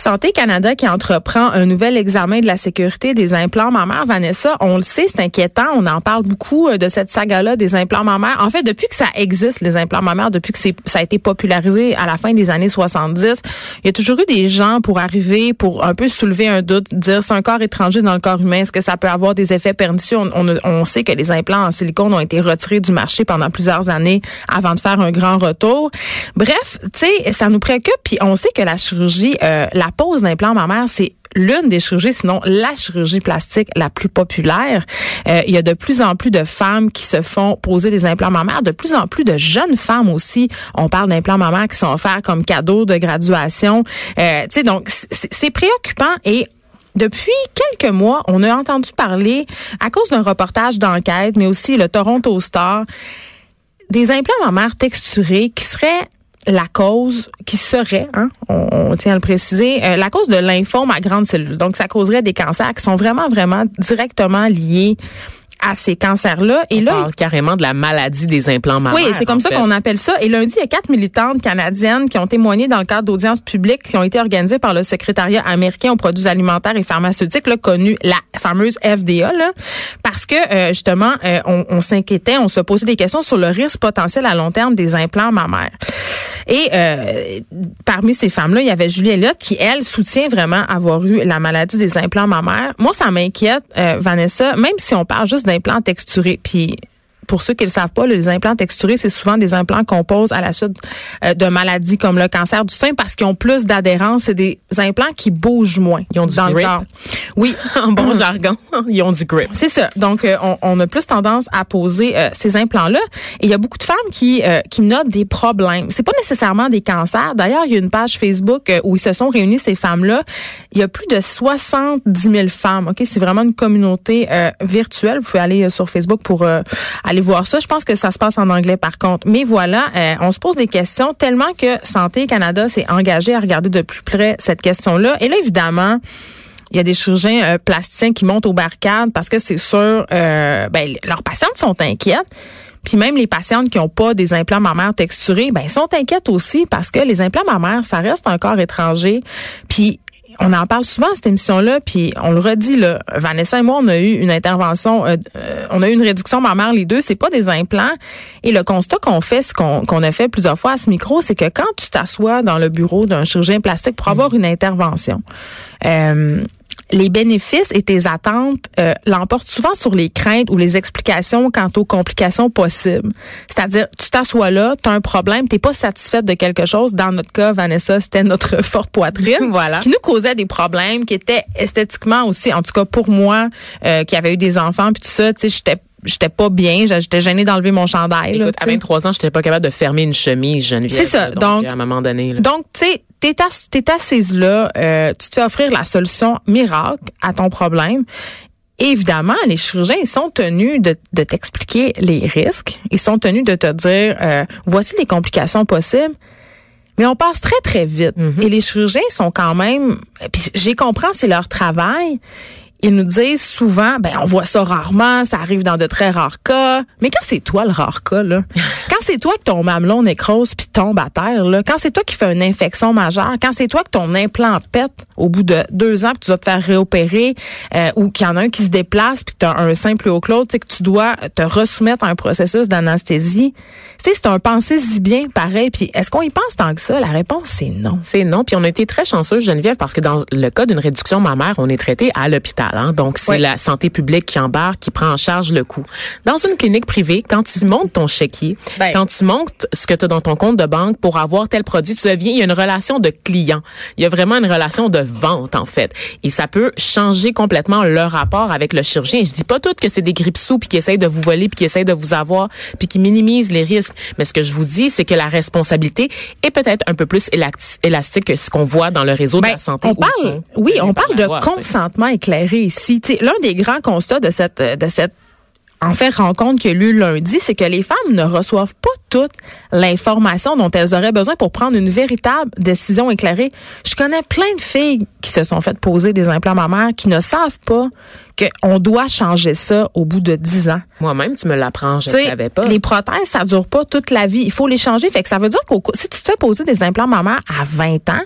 Santé Canada qui entreprend un nouvel examen de la sécurité des implants mammaires. Vanessa, on le sait, c'est inquiétant. On en parle beaucoup euh, de cette saga-là des implants mammaires. En fait, depuis que ça existe, les implants mammaires, depuis que ça a été popularisé à la fin des années 70, il y a toujours eu des gens pour arriver, pour un peu soulever un doute, dire c'est un corps étranger dans le corps humain, est-ce que ça peut avoir des effets pernicieux? On, sait que les implants en silicone ont été retirés du marché pendant plusieurs années avant de faire un grand retour. Bref, tu sais, ça nous préoccupe. Puis on sait que la chirurgie, euh, la la pose d'implant mammaire, c'est l'une des chirurgies, sinon la chirurgie plastique la plus populaire. Euh, il y a de plus en plus de femmes qui se font poser des implants mammaires, de plus en plus de jeunes femmes aussi. On parle d'implants mammaires qui sont offerts comme cadeau de graduation. Euh, tu sais, donc c'est préoccupant et depuis quelques mois, on a entendu parler, à cause d'un reportage d'enquête, mais aussi le Toronto Star, des implants mammaires texturés qui seraient la cause qui serait, hein, on, tient à le préciser, euh, la cause de lymphome à grande cellule. Donc, ça causerait des cancers qui sont vraiment, vraiment directement liés à ces cancers-là. Et On là, parle carrément de la maladie des implants mammaires. Oui, c'est comme ça qu'on appelle ça. Et lundi, il y a quatre militantes canadiennes qui ont témoigné dans le cadre d'audiences publiques qui ont été organisées par le secrétariat américain aux produits alimentaires et pharmaceutiques, là, connu la fameuse FDA, là, parce que euh, justement, euh, on, on s'inquiétait, on se posait des questions sur le risque potentiel à long terme des implants mammaires. Et euh, parmi ces femmes-là, il y avait Julie Elliott qui, elle, soutient vraiment avoir eu la maladie des implants mammaires. Moi, ça m'inquiète, euh, Vanessa, même si on parle juste d'implants texturés. Puis pour ceux qui ne le savent pas, les implants texturés, c'est souvent des implants qu'on pose à la suite euh, de maladies comme le cancer du sein parce qu'ils ont plus d'adhérence. C'est des implants qui bougent moins. Ils ont du grip? Oui, en bon jargon, ils ont du grip. C'est ça. Donc, euh, on, a plus tendance à poser euh, ces implants-là. Et il y a beaucoup de femmes qui qui notent des problèmes. C'est pas nécessairement des cancers. D'ailleurs, il y a une page Facebook où ils se sont réunis ces femmes-là. Il y a plus de 70 000 femmes. Ok, c'est vraiment une communauté virtuelle. Vous pouvez aller sur Facebook pour aller voir ça. Je pense que ça se passe en anglais par contre. Mais voilà, euh, on se pose des questions tellement que Santé Canada s'est engagé à regarder de plus près cette question-là. Et là, évidemment, il y a des chirurgiens euh, plasticiens qui montent aux barricades parce que c'est sûr, euh, ben, leurs patientes sont inquiètes. Puis même les patientes qui n'ont pas des implants mammaires texturés, ben sont inquiètes aussi parce que les implants mammaires, ça reste un étranger. Puis on en parle souvent cette émission-là, puis on le redit là. Vanessa et moi, on a eu une intervention, euh, euh, on a eu une réduction mammaire les deux. C'est pas des implants. Et le constat qu'on fait, ce qu'on a fait plusieurs fois à ce micro, c'est que quand tu t'assois dans le bureau d'un chirurgien plastique pour avoir une intervention, euh, les bénéfices et tes attentes euh, l'emportent souvent sur les craintes ou les explications quant aux complications possibles. C'est-à-dire, tu t'assois là, tu as un problème, tu pas satisfaite de quelque chose. Dans notre cas, Vanessa, c'était notre forte poitrine voilà. qui nous causait des problèmes, qui étaient esthétiquement aussi, en tout cas pour moi, euh, qui avait eu des enfants, puis tout ça, tu sais, j'étais j'étais pas bien, j'étais gênée d'enlever mon chandail. Écoute, à 23 ans, j'étais pas capable de fermer une chemise, Geneviève. C'est ça. Donc, à un moment donné. Là. Donc, tu sais, t'es, assise là, euh, tu te fais offrir la solution miracle à ton problème. évidemment, les chirurgiens, ils sont tenus de, de t'expliquer les risques. Ils sont tenus de te dire, euh, voici les complications possibles. Mais on passe très, très vite. Mm-hmm. Et les chirurgiens sont quand même, puis j'ai compris, c'est leur travail ils nous disent souvent, ben on voit ça rarement, ça arrive dans de très rares cas. Mais quand c'est toi le rare cas, là, quand c'est toi que ton mamelon nécrose puis tombe à terre, là, quand c'est toi qui fais une infection majeure, quand c'est toi que ton implant pète au bout de deux ans puis tu dois te faire réopérer, euh, ou qu'il y en a un qui se déplace puis que tu as un sein plus haut que l'autre, que tu dois te resoumettre à un processus d'anesthésie, c'est un pensée si bien pareil. Puis est-ce qu'on y pense tant que ça? La réponse, c'est non. C'est non. Puis on a été très chanceux, Geneviève, parce que dans le cas d'une réduction mammaire, on est traité à l'hôpital. Hein. Donc, c'est la santé publique qui embarque, qui prend en charge le coût. Dans une clinique privée, quand tu montes ton chéquier, ben. Quand tu montes ce que tu as dans ton compte de banque pour avoir tel produit, tu deviens, il y a une relation de client. Il y a vraiment une relation de vente, en fait. Et ça peut changer complètement le rapport avec le chirurgien. Je dis pas tout que c'est des grippes sous puis qui essayent de vous voler puis qui essayent de vous avoir puis qui minimisent les risques. Mais ce que je vous dis, c'est que la responsabilité est peut-être un peu plus élastique que ce qu'on voit dans le réseau de ben, la santé. On parle, oui, on parle de consentement éclairé ici. L'un des grands constats de cette de cette en fait rencontre qu'il y a eu lundi, c'est que les femmes ne reçoivent pas toute l'information dont elles auraient besoin pour prendre une véritable décision éclairée. Je connais plein de filles qui se sont faites poser des implants mammaires qui ne savent pas qu'on doit changer ça au bout de 10 ans. Moi-même, tu me l'apprends, je ne savais pas. Les prothèses, ça dure pas toute la vie. Il faut les changer. Fait que ça veut dire que si tu te fais poser des implants mammaires à 20 ans,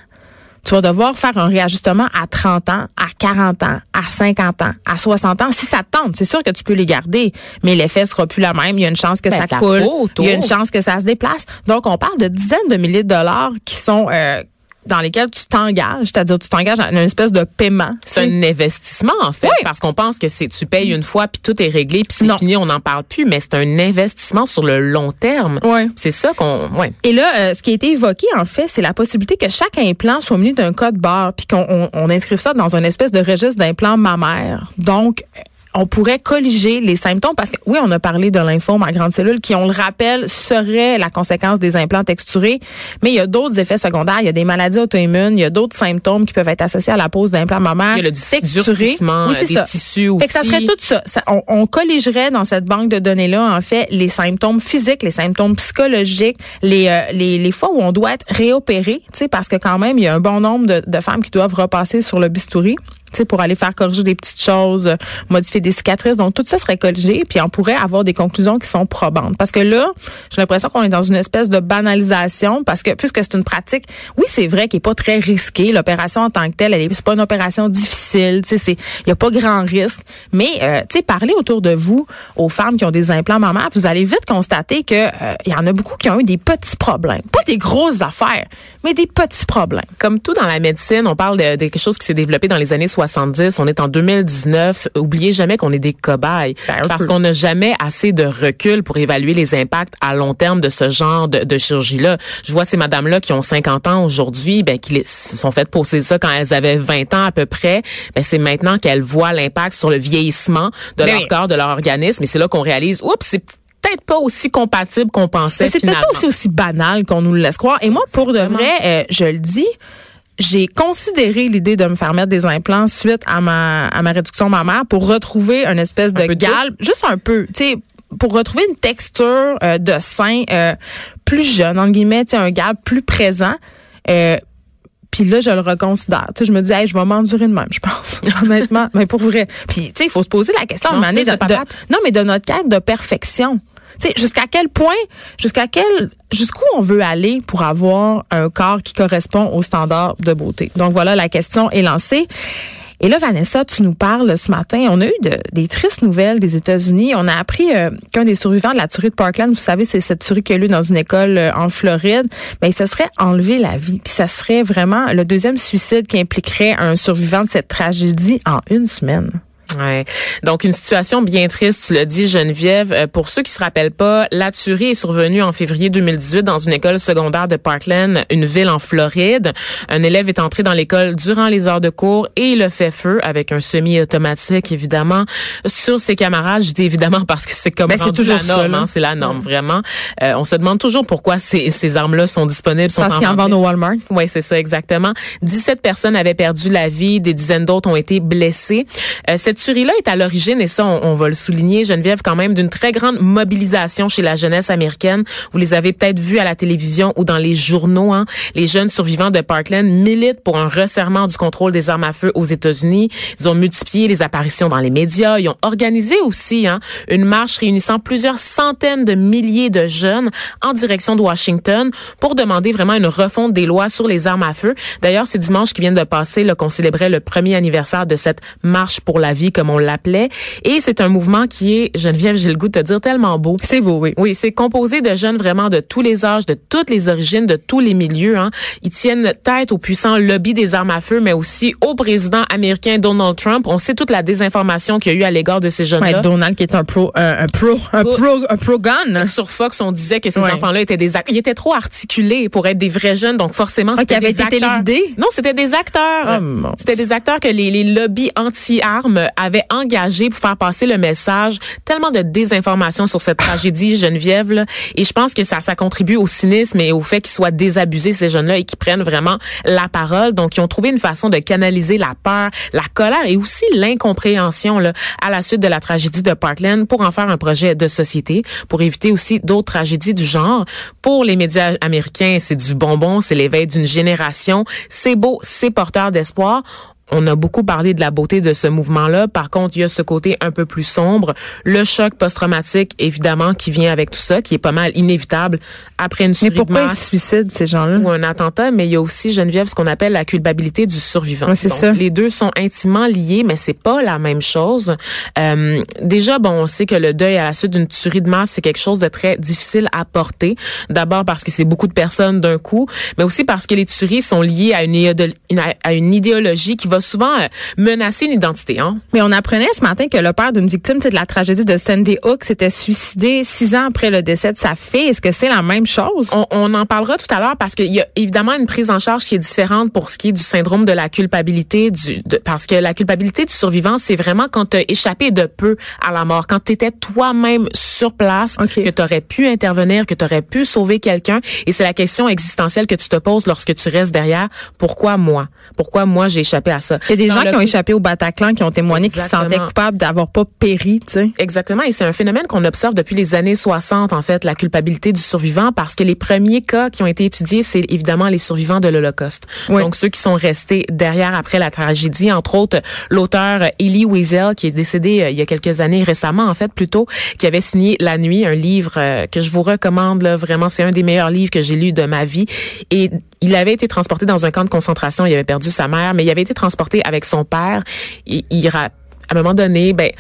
tu vas devoir faire un réajustement à 30 ans, à 40 ans, à 50 ans, à 60 ans. Si ça te tente, c'est sûr que tu peux les garder, mais l'effet sera plus la même. Il y a une chance que ben, ça coule. Il y a une chance que ça se déplace. Donc, on parle de dizaines de milliers de dollars qui sont euh, dans lesquels tu t'engages, c'est-à-dire tu t'engages à une espèce de paiement. C'est un investissement en fait, parce qu'on pense que c'est tu payes une fois puis tout est réglé puis c'est fini, on n'en parle plus, mais c'est un investissement sur le long terme. Ouais. C'est ça qu'on, ouais. Et là, euh, ce qui a été évoqué en fait, c'est la possibilité que chaque implant soit muni d'un code barre puis qu'on on, inscrive ça dans une espèce de registre d'implant mammaire. Donc on pourrait colliger les symptômes parce que oui, on a parlé de lymphome à grande cellule qui, on le rappelle, serait la conséquence des implants texturés, mais il y a d'autres effets secondaires, il y a des maladies auto-immunes, il y a d'autres symptômes qui peuvent être associés à la pose d'implants mammaires il y a le texturés. Oui, c'est ça. tissus aussi. Fait que ça serait tout ça. on, on, colligerait dans cette banque de données-là, en fait, les symptômes physiques, les symptômes psychologiques, les, euh, les, les, fois où on doit être réopéré, tu sais, parce que quand même, il y a un bon nombre de, de femmes qui doivent repasser sur le bistouri pour aller faire corriger des petites choses, euh, modifier des cicatrices. Donc, tout ça serait corrigé, puis on pourrait avoir des conclusions qui sont probantes. Parce que là, j'ai l'impression qu'on est dans une espèce de banalisation, parce que puisque c'est une pratique, oui, c'est vrai qu'il n'est pas très risqué. L'opération en tant que telle, elle est, c'est pas une opération difficile. Il y a pas grand risque. Mais, euh, tu sais, parlez autour de vous aux femmes qui ont des implants mammaires, vous allez vite constater que euh, il y en a beaucoup qui ont eu des petits problèmes, pas des grosses affaires, mais des petits problèmes. Comme tout dans la médecine, on parle de quelque chose qui s'est développé dans les années 60 on est en 2019. Oubliez jamais qu'on est des cobayes ben, parce qu'on n'a jamais assez de recul pour évaluer les impacts à long terme de ce genre de, chirurgie-là. Je vois ces madames-là qui ont 50 ans aujourd'hui, ben, qui se sont faites poser ça quand elles avaient 20 ans à peu près. Ben, c'est maintenant qu'elles voient l'impact sur le vieillissement de ben leur corps, de leur organisme. Et c'est là qu'on réalise, oups, c'est peut-être pas aussi compatible qu'on pensait. C'est peut-être pas aussi, aussi banal qu'on nous le laisse croire. Et moi, pour de vrai, euh, je le dis, j'ai considéré l'idée de me faire mettre des implants suite à ma à ma réduction mammaire pour retrouver une espèce de galbe, juste un peu, tu sais pour retrouver une texture euh, de sein euh, plus jeune, entre guillemets, un galbe plus présent. Euh, puis là, je le reconsidère. Tu sais, je me dis, hey, je vais m'endurer de même, je pense, honnêtement. mais pour vrai. Puis, tu sais, il faut se poser la question non, de, de, non, mais de notre quête de perfection. Tu sais, jusqu'à quel point, jusqu'à quel, jusqu'où on veut aller pour avoir un corps qui correspond aux standards de beauté? Donc voilà, la question est lancée. Et là, Vanessa, tu nous parles ce matin. On a eu des tristes nouvelles des États-Unis. On a appris euh, qu'un des survivants de la tuerie de Parkland, vous savez, c'est cette tuerie qui a eu dans une école euh, en Floride, mais ben, il se serait enlevé la vie. Puis ça serait vraiment le deuxième suicide qui impliquerait un survivant de cette tragédie en une semaine. Ouais. Donc une situation bien triste, tu l'as dit Geneviève. Euh, pour ceux qui se rappellent pas, la tuerie est survenue en février 2018 dans une école secondaire de Parkland, une ville en Floride. Un élève est entré dans l'école durant les heures de cours et il a fait feu avec un semi-automatique évidemment sur ses camarades. Je dis évidemment parce que c'est comme ben, toujours la norme, hein, c'est la norme vraiment. Euh, on se demande toujours pourquoi ces, ces armes-là sont disponibles, sont parce qu'ils en vendent au Walmart. Oui, c'est ça exactement. 17 personnes avaient perdu la vie, des dizaines d'autres ont été blessées. Euh, cette tuerie-là est à l'origine, et ça, on, va le souligner, Geneviève, quand même, d'une très grande mobilisation chez la jeunesse américaine. Vous les avez peut-être vus à la télévision ou dans les journaux. Hein. Les jeunes survivants de Parkland militent pour un resserrement du contrôle des armes à feu aux États-Unis. Ils ont multiplié les apparitions dans les médias. Ils ont organisé aussi hein, une marche réunissant plusieurs centaines de milliers de jeunes en direction de Washington pour demander vraiment une refonte des lois sur les armes à feu. D'ailleurs, c'est dimanche qui vient de passer qu'on célébrait le premier anniversaire de cette marche pour la vie comme on l'appelait. Et c'est un mouvement qui est, Geneviève, j'ai le goût de te dire, tellement beau. C'est beau, oui. Oui, c'est composé de jeunes vraiment de tous les âges, de toutes les origines, de tous les milieux. Hein. Ils tiennent tête au puissant lobby des armes à feu, mais aussi au président américain Donald Trump. On sait toute la désinformation qu'il y a eu à l'égard de ces jeunes-là. Ouais, Donald qui est un pro, un pro, un pro, un pro gun. Sur Fox, on disait que ces enfants-là étaient des, ils étaient trop articulés pour être des vrais jeunes, donc forcément ah, c'était des acteurs. Non, c'était des acteurs. Oh, c'était des acteurs que les, les lobbies anti-armes avait engagé pour faire passer le message. Tellement de désinformation sur cette tragédie, Geneviève. Là, et je pense que ça, ça contribue au cynisme et au fait qu'ils soient désabusés, ces jeunes-là, et qu'ils prennent vraiment la parole. Donc, ils ont trouvé une façon de canaliser la peur, la colère et aussi l'incompréhension là, à la suite de la tragédie de Parkland pour en faire un projet de société, pour éviter aussi d'autres tragédies du genre. Pour les médias américains, c'est du bonbon, c'est l'éveil d'une génération. C'est beau, c'est porteur d'espoir on a beaucoup parlé de la beauté de ce mouvement-là. Par contre, il y a ce côté un peu plus sombre, le choc post-traumatique, évidemment, qui vient avec tout ça, qui est pas mal inévitable après une survie Mais pourquoi ils se suicident, ces gens-là? Ou un attentat, mais il y a aussi, Geneviève, ce qu'on appelle la culpabilité du survivant. c'est ça. Les deux sont intimement liés, mais c'est pas la même chose. Euh, déjà, bon, on sait que le deuil à la suite d'une tuerie de masse, c'est quelque chose de très difficile à porter. D'abord parce que c'est beaucoup de personnes d'un coup, mais aussi parce que les tueries sont liées à une, à une idéologie qui va souvent euh, menacer une identité. Hein? Mais on apprenait ce matin que le père d'une victime de la tragédie de Sandy Hook s'était suicidé six ans après le décès de sa fille. Est-ce que c'est la même chose? On, en parlera tout à l'heure parce qu'il y a évidemment une prise en charge qui est différente pour ce qui est du syndrome de la culpabilité, du, parce que la culpabilité du survivant, c'est vraiment quand tu as échappé de peu à la mort, quand tu étais toi-même sur place, que tu aurais pu intervenir, que tu aurais pu sauver quelqu'un. Et c'est la question existentielle que tu te poses lorsque tu restes derrière. Pourquoi moi? Pourquoi moi j'ai échappé à ça? Il y a des gens qui ont échappé au Bataclan, qui ont témoigné, qui se sentaient coupables d'avoir pas péri, tu sais. Exactement. Et c'est un phénomène qu'on observe depuis les années 60, en fait, la culpabilité du survivant, parce que les premiers cas qui ont été étudiés, c'est évidemment les survivants de l'Holocauste. Donc, ceux qui sont restés derrière après la tragédie, entre autres, l'auteur Elie Wiesel, qui est décédé euh, il y a quelques années, récemment, en fait, plutôt, qui avait signé La Nuit, un livre euh, que je vous recommande, là, vraiment, c'est un des meilleurs livres que j'ai lu de ma vie. Et il avait été transporté dans un camp de concentration, il avait perdu sa mère, mais il avait été transporté avec son père. Il à un moment donné, ben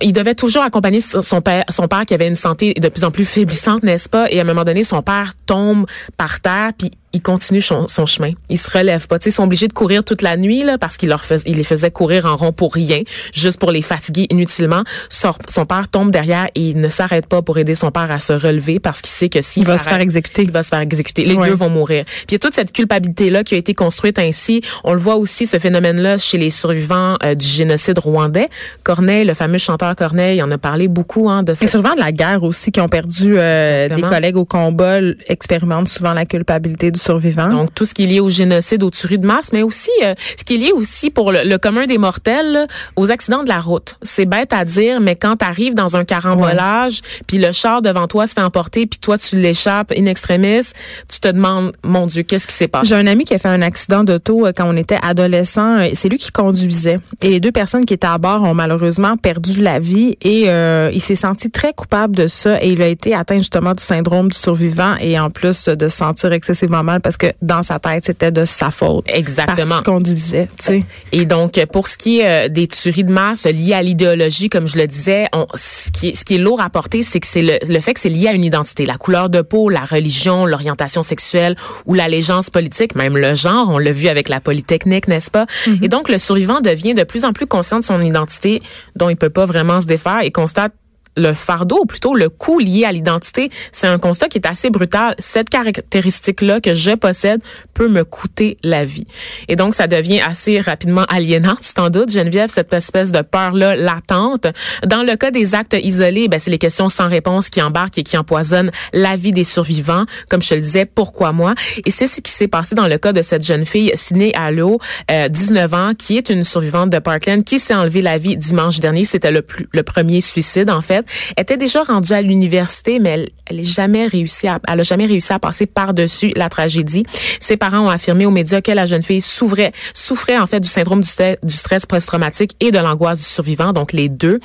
il devait toujours accompagner son père, son père qui avait une santé de plus en plus faiblissante, n'est-ce pas? Et à un moment donné, son père tombe par terre, puis il continue son, chemin. Il se relève pas. ils sont obligés de courir toute la nuit là parce qu'il leur il les faisait courir en rond pour rien, juste pour les fatiguer inutilement. Son, son père tombe derrière et il ne s'arrête pas pour aider son père à se relever parce qu'il sait que s'il va se faire exécuter, il va se faire exécuter. Les deux vont mourir. Puis il y a toute cette culpabilité là qui a été construite ainsi. On le voit aussi ce phénomène là chez les survivants euh, du génocide rwandais. Corneille, le fameux chanteur Corneille, en a parlé beaucoup hein, de ça. Les survivants de la guerre aussi qui ont perdu euh, des collègues au combat expérimentent souvent la culpabilité du survivants. Donc tout ce qui est lié au génocide, aux tueries de masse, mais aussi euh, ce qui est lié aussi pour le, commun des mortels aux accidents de la route. C'est bête à dire, mais quand tu arrives dans un carambolage, puis le char devant toi se fait emporter, puis toi tu l'échappes in extremis, tu te demandes mon Dieu, qu'est-ce qui s'est passé? J'ai un ami qui a fait un accident d'auto euh, quand on était adolescent. Euh, c'est lui qui conduisait et les deux personnes qui étaient à bord ont malheureusement perdu la vie et il s'est senti très coupable de ça et il a été atteint justement du syndrome du survivant et en plus de se sentir excessivement mal parce que dans sa tête, c'était de sa faute. Exactement. Parce qu'il conduisait, tu sais. Et donc, pour ce qui est euh, des tueries de masse liées à l'idéologie, comme je le disais, on, ce, qui est, ce qui est lourd à porter, c'est que c'est le, le fait que c'est lié à une identité. La couleur de peau, la religion, l'orientation sexuelle ou l'allégeance politique, même le genre, on l'a vu avec la Polytechnique, n'est-ce pas? Mm-hmm. Et donc, le survivant devient de plus en plus conscient de son identité dont il peut pas vraiment se défaire et constate le fardeau, ou plutôt le coût lié à l'identité, c'est un constat qui est assez brutal. Cette caractéristique-là que je possède peut me coûter la vie. Et donc, ça devient assez rapidement aliénant, t'en doutes, Geneviève, cette espèce de peur-là latente. Dans le cas des actes isolés, ben, c'est les questions sans réponse qui embarquent et qui empoisonnent la vie des survivants. Comme je te le disais, pourquoi moi? Et c'est ce qui s'est passé dans le cas de cette jeune fille, Siné Allo, euh, 19 ans, qui est une survivante de Parkland, qui s'est enlevée la vie dimanche dernier. C'était le, le premier suicide, en fait était déjà rendue à l'université, mais elle, elle jamais réussi à, elle a jamais réussi à passer par-dessus la tragédie. Ses parents ont affirmé aux médias que la jeune fille souffrait, souffrait en fait du syndrome du, du stress post-traumatique et de l'angoisse du survivant, donc les deux.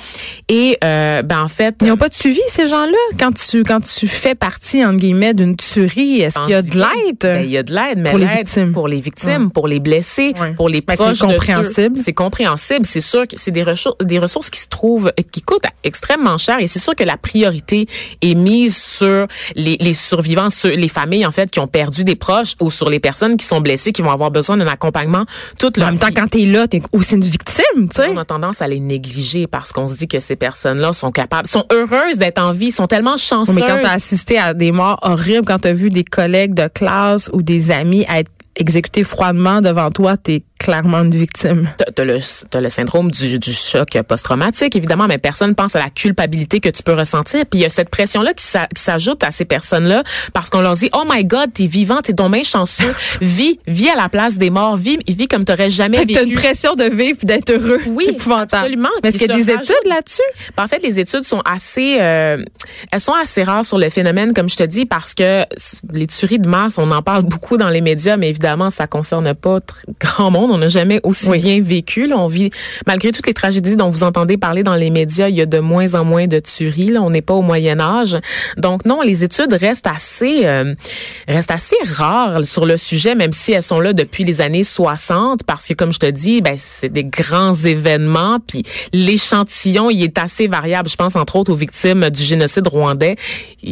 Et euh, ben en fait, ils n'ont pas de suivi ces gens-là quand tu quand tu fais partie entre guillemets d'une tuerie. Est-ce qu'il y a de l'aide? ben, Il y a de l'aide, mais pour les victimes, pour les victimes, pour les blessés, pour les ben, proches. C'est compréhensible. C'est compréhensible. C'est sûr que c'est des ressources, des ressources qui se trouvent, qui coûtent extrêmement cher et c'est sûr que la priorité est mise sur les, les survivants, sur les familles en fait qui ont perdu des proches ou sur les personnes qui sont blessées, qui vont avoir besoin d'un accompagnement toute leur En même temps, quand t'es là, t'es aussi une victime, tu sais. On a tendance à les négliger parce qu'on se dit que ces personnes-là sont capables, sont heureuses d'être en vie, sont tellement chanceuses. Mais quand t'as assisté à des morts horribles, quand t'as vu des collègues de classe ou des amis être exécuté froidement devant toi, t'es clairement une victime. T'as le, as le syndrome du, du choc post-traumatique, évidemment, mais personne pense à la culpabilité que tu peux ressentir. Puis il y a cette pression-là qui s'ajoute à ces personnes-là parce qu'on leur dit, oh my God, t'es vivant, t'es donc bien chanceux, vis, vis à la place des morts, vis, vis comme t'aurais jamais vécu. T'as une pression de vivre d'être heureux. Oui, absolument. Mais est-ce qu'il y a des études là-dessus? Ben, en fait, les études sont assez, euh, elles sont assez rares sur le phénomène, comme je te dis, parce que les tueries de masse, on en parle beaucoup dans les médias, mais évidemment, ça concerne pas grand monde on n'a jamais aussi bien vécu. Là. On vit, malgré toutes les tragédies dont vous entendez parler dans les médias, il y a de moins en moins de tueries. Là. On n'est pas au Moyen Âge. Donc non, les études restent assez, euh, restent assez rares sur le sujet, même si elles sont là depuis les années 60, parce que comme je te dis, ben c'est des grands événements, puis l'échantillon il est assez variable. Je pense entre autres aux victimes du génocide rwandais.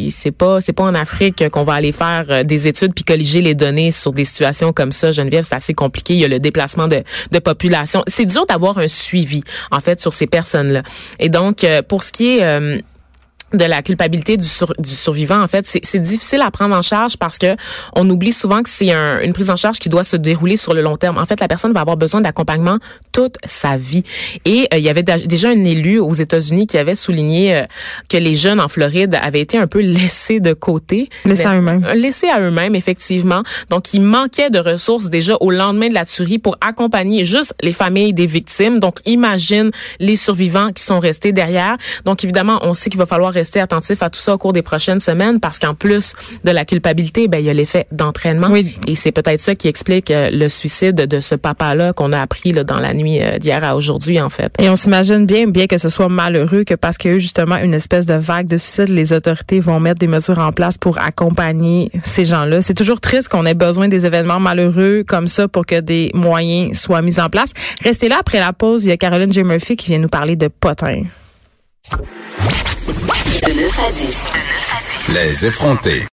C'est pas, c'est pas en Afrique qu'on va aller faire euh, des études puis colliger les données sur des situations comme ça. Geneviève, c'est assez compliqué. Il y a le déplacement de, de population. C'est dur d'avoir un suivi, en fait, sur ces personnes-là. Et donc, euh, pour ce qui est... Euh, de la culpabilité du, du survivant en fait c'est difficile à prendre en charge parce que on oublie souvent que c'est un, une prise en charge qui doit se dérouler sur le long terme. En fait la personne va avoir besoin d'accompagnement toute sa vie. Et euh, il y avait déjà un élu aux États-Unis qui avait souligné euh, que les jeunes en Floride avaient été un peu laissés de côté. Laissés à eux-mêmes. Laissés à eux-mêmes effectivement. Donc il manquait de ressources déjà au lendemain de la tuerie pour accompagner juste les familles des victimes. Donc imagine les survivants qui sont restés derrière. Donc évidemment on sait qu'il va falloir rester attentif à tout ça au cours des prochaines semaines parce qu'en plus de la culpabilité, ben il y a l'effet d'entraînement et c'est peut-être ça qui explique euh, le suicide de ce papa-là qu'on a appris là, dans la nuit euh, d'hier à aujourd'hui en fait. Et on s'imagine bien, bien que ce soit malheureux que parce qu'il y a eu justement une espèce de vague de suicide, les autorités vont mettre des mesures en place pour accompagner ces gens-là. C'est toujours triste qu'on ait besoin des événements malheureux comme ça pour que des moyens soient mis en place. Restez là après la pause. Il y a Caroline J. Murphy qui vient nous parler de potin. Les effrontés.